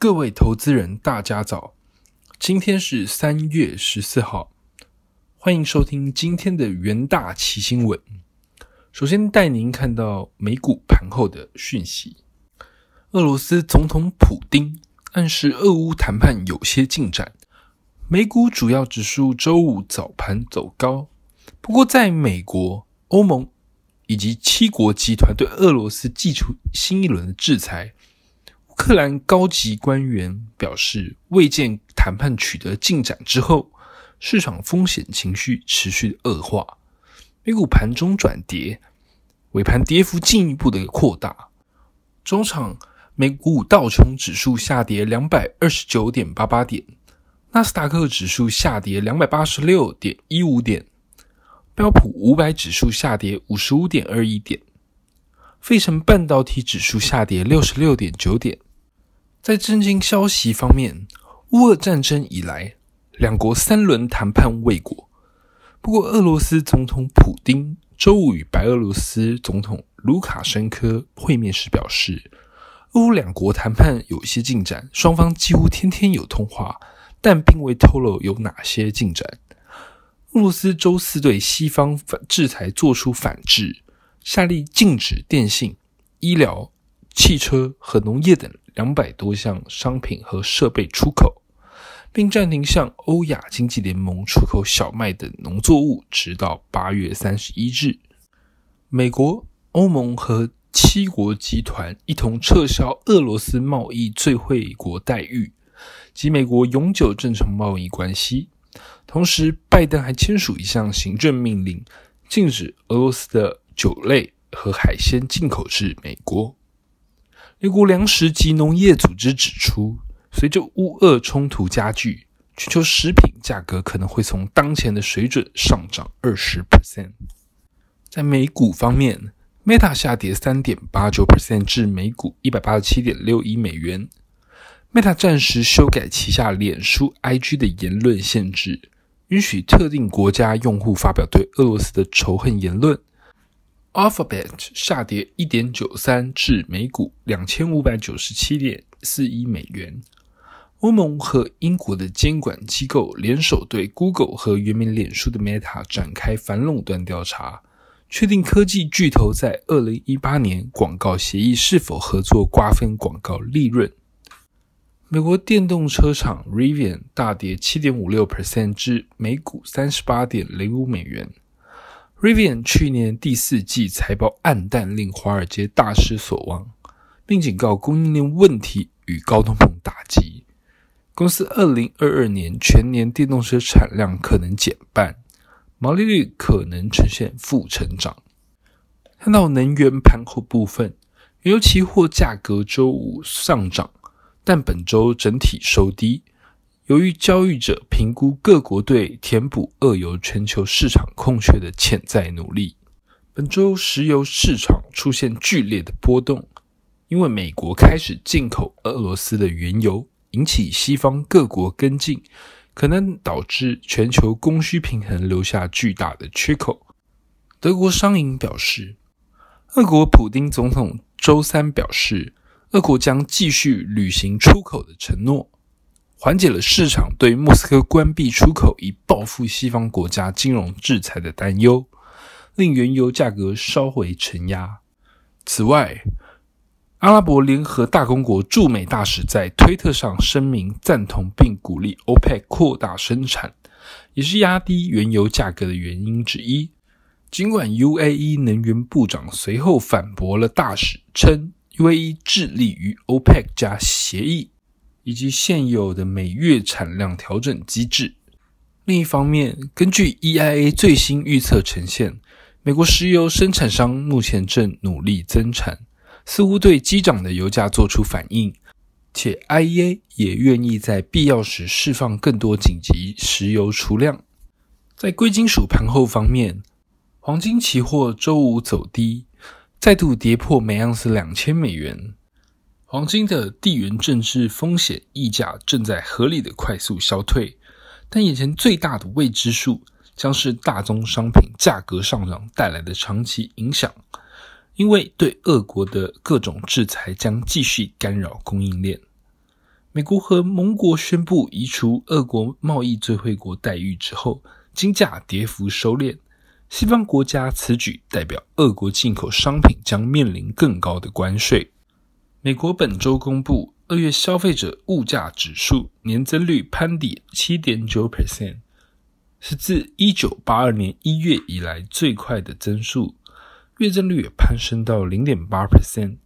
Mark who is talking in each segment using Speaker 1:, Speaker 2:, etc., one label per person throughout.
Speaker 1: 各位投资人，大家早！今天是三月十四号，欢迎收听今天的元大奇新闻。首先带您看到美股盘后的讯息：俄罗斯总统普丁暗示俄乌谈判有些进展。美股主要指数周五早盘走高，不过在美国、欧盟以及七国集团对俄罗斯寄出新一轮的制裁。克兰高级官员表示，未见谈判取得进展之后，市场风险情绪持续恶化。美股盘中转跌，尾盘跌幅进一步的扩大。中场，美股道琼指数下跌两百二十九点八八点，纳斯达克指数下跌两百八十六点一五点，标普五百指数下跌五十五点二一点，费城半导体指数下跌六十六点九点。在震惊消息方面，乌俄战争以来，两国三轮谈判未果。不过，俄罗斯总统普京周五与白俄罗斯总统卢卡申科会面时表示，乌两国谈判有一些进展，双方几乎天天有通话，但并未透露有哪些进展。俄罗斯周四对西方反制裁作出反制，下令禁止电信、医疗、汽车和农业等。两百多项商品和设备出口，并暂停向欧亚经济联盟出口小麦等农作物，直到八月三十一日。美国、欧盟和七国集团一同撤销俄罗斯贸易最惠国待遇及美国永久正常贸易关系。同时，拜登还签署一项行政命令，禁止俄罗斯的酒类和海鲜进口至美国。美国粮食及农业组织指出，随着乌俄冲突加剧，全球食品价格可能会从当前的水准上涨二十 percent。在美股方面，Meta 下跌三点八九 percent 至每股一百八十七点六一美元。Meta 暂时修改旗下脸书 IG 的言论限制，允许特定国家用户发表对俄罗斯的仇恨言论。Alphabet 下跌一点九三至每股两千五百九十七点四一美元。欧盟和英国的监管机构联手对 Google 和原名脸书的 Meta 展开反垄断调查，确定科技巨头在二零一八年广告协议是否合作瓜分广告利润。美国电动车厂 Rivian 大跌七点五六 percent 至每股三十八点零五美元。Rivian 去年第四季财报暗淡，令华尔街大失所望，并警告供应链问题与高通膨打击。公司二零二二年全年电动车产量可能减半，毛利率可能呈现负成长。看到能源盘后部分，原油期货价格周五上涨，但本周整体收低。由于交易者评估各国对填补俄油全球市场空缺的潜在努力，本周石油市场出现剧烈的波动，因为美国开始进口俄罗斯的原油，引起西方各国跟进，可能导致全球供需平衡留下巨大的缺口。德国商银表示，俄国普丁总统周三表示，俄国将继续履行出口的承诺。缓解了市场对莫斯科关闭出口以报复西方国家金融制裁的担忧，令原油价格稍回承压。此外，阿拉伯联合大公国驻美大使在推特上声明赞同并鼓励 OPEC 扩大生产，也是压低原油价格的原因之一。尽管 UAE 能源部长随后反驳了大使，称 UAE 致力于 OPEC 加协议。以及现有的每月产量调整机制。另一方面，根据 EIA 最新预测呈现，美国石油生产商目前正努力增产，似乎对激涨的油价做出反应，且 IEA 也愿意在必要时释放更多紧急石油储量。在贵金属盘后方面，黄金期货周五走低，再度跌破每盎司两千美元。黄金的地缘政治风险溢价正在合理的快速消退，但眼前最大的未知数将是大宗商品价格上涨带来的长期影响，因为对俄国的各种制裁将继续干扰供应链。美国和盟国宣布移除俄国贸易最惠国待遇之后，金价跌幅收敛。西方国家此举代表俄国进口商品将面临更高的关税。美国本周公布二月消费者物价指数年增率攀底七点九 percent，是自一九八二年一月以来最快的增速，月增率也攀升到零点八 percent。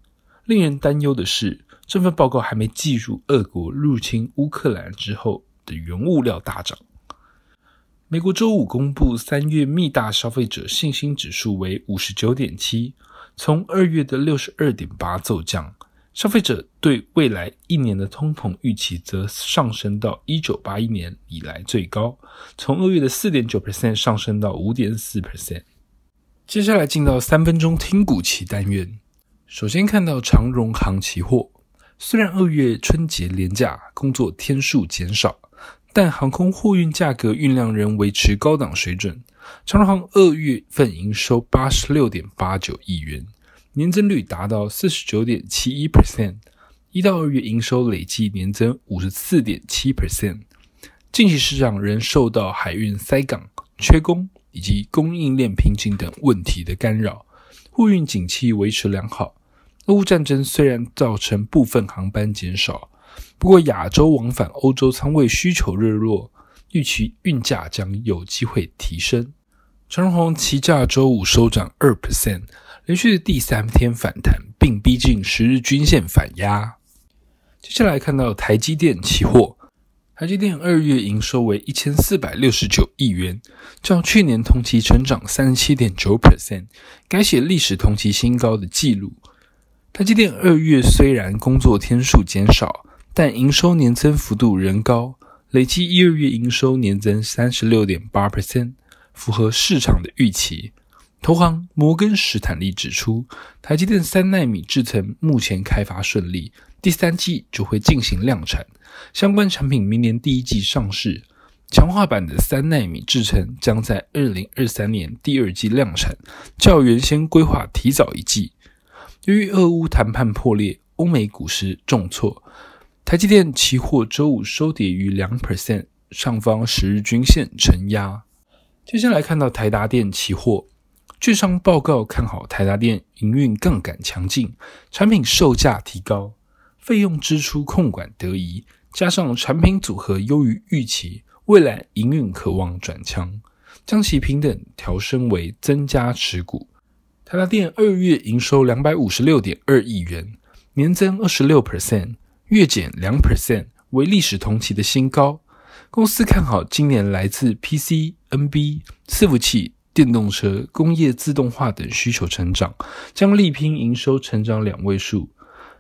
Speaker 1: 令人担忧的是。这份报告还没计入俄国入侵乌克兰之后的原物料大涨。美国周五公布三月密大消费者信心指数为五十九点七，从二月的六十二点八骤降。消费者对未来一年的通膨预期则上升到一九八一年以来最高，从二月的四点九 percent 上升到五点四 percent。接下来进到三分钟听股期单元，首先看到长荣航期货。虽然二月春节连假工作天数减少，但航空货运价格运量仍维持高档水准。长荣航二月份营收八十六点八九亿元，年增率达到四十九点七一 percent，一到二月营收累计年增五十四点七 percent。近期市场仍受到海运塞港、缺工以及供应链瓶颈等问题的干扰，货运景气维持良好。俄乌战争虽然造成部分航班减少，不过亚洲往返欧洲仓位需求热络，预期运价将有机会提升。长荣航期价周五收涨二 percent，连续第三天反弹，并逼近十日均线反压。接下来看到台积电期货，台积电二月营收为一千四百六十九亿元，较去年同期成长三十七点九 percent，改写历史同期新高的纪录。台积电二月虽然工作天数减少，但营收年增幅度仍高，累计一二月营收年增三十六点八 percent，符合市场的预期。投行摩根史坦利指出，台积电三纳米制程目前开发顺利，第三季就会进行量产，相关产品明年第一季上市。强化版的三纳米制程将在二零二三年第二季量产，较原先规划提早一季。由于俄乌谈判破裂，欧美股市重挫，台积电期货周五收跌于两 percent，上方十日均线承压。接下来看到台达电期货，券商报告看好台达电营运杠杆强劲，产品售价提高，费用支出控管得宜，加上产品组合优于预期，未来营运可望转强，将其平等调升为增加持股。台达电二月营收两百五十六点二亿元，年增二十六 percent，月减两 percent，为历史同期的新高。公司看好今年来自 PC、NB、伺服器、电动车、工业自动化等需求成长，将力拼营收成长两位数。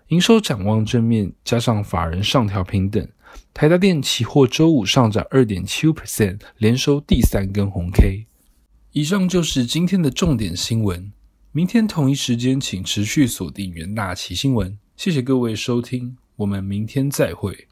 Speaker 1: 营收展望正面，加上法人上调平等，台达电期货周五上涨二点七 percent，连收第三根红 K。以上就是今天的重点新闻。明天同一时间，请持续锁定元大旗新闻。谢谢各位收听，我们明天再会。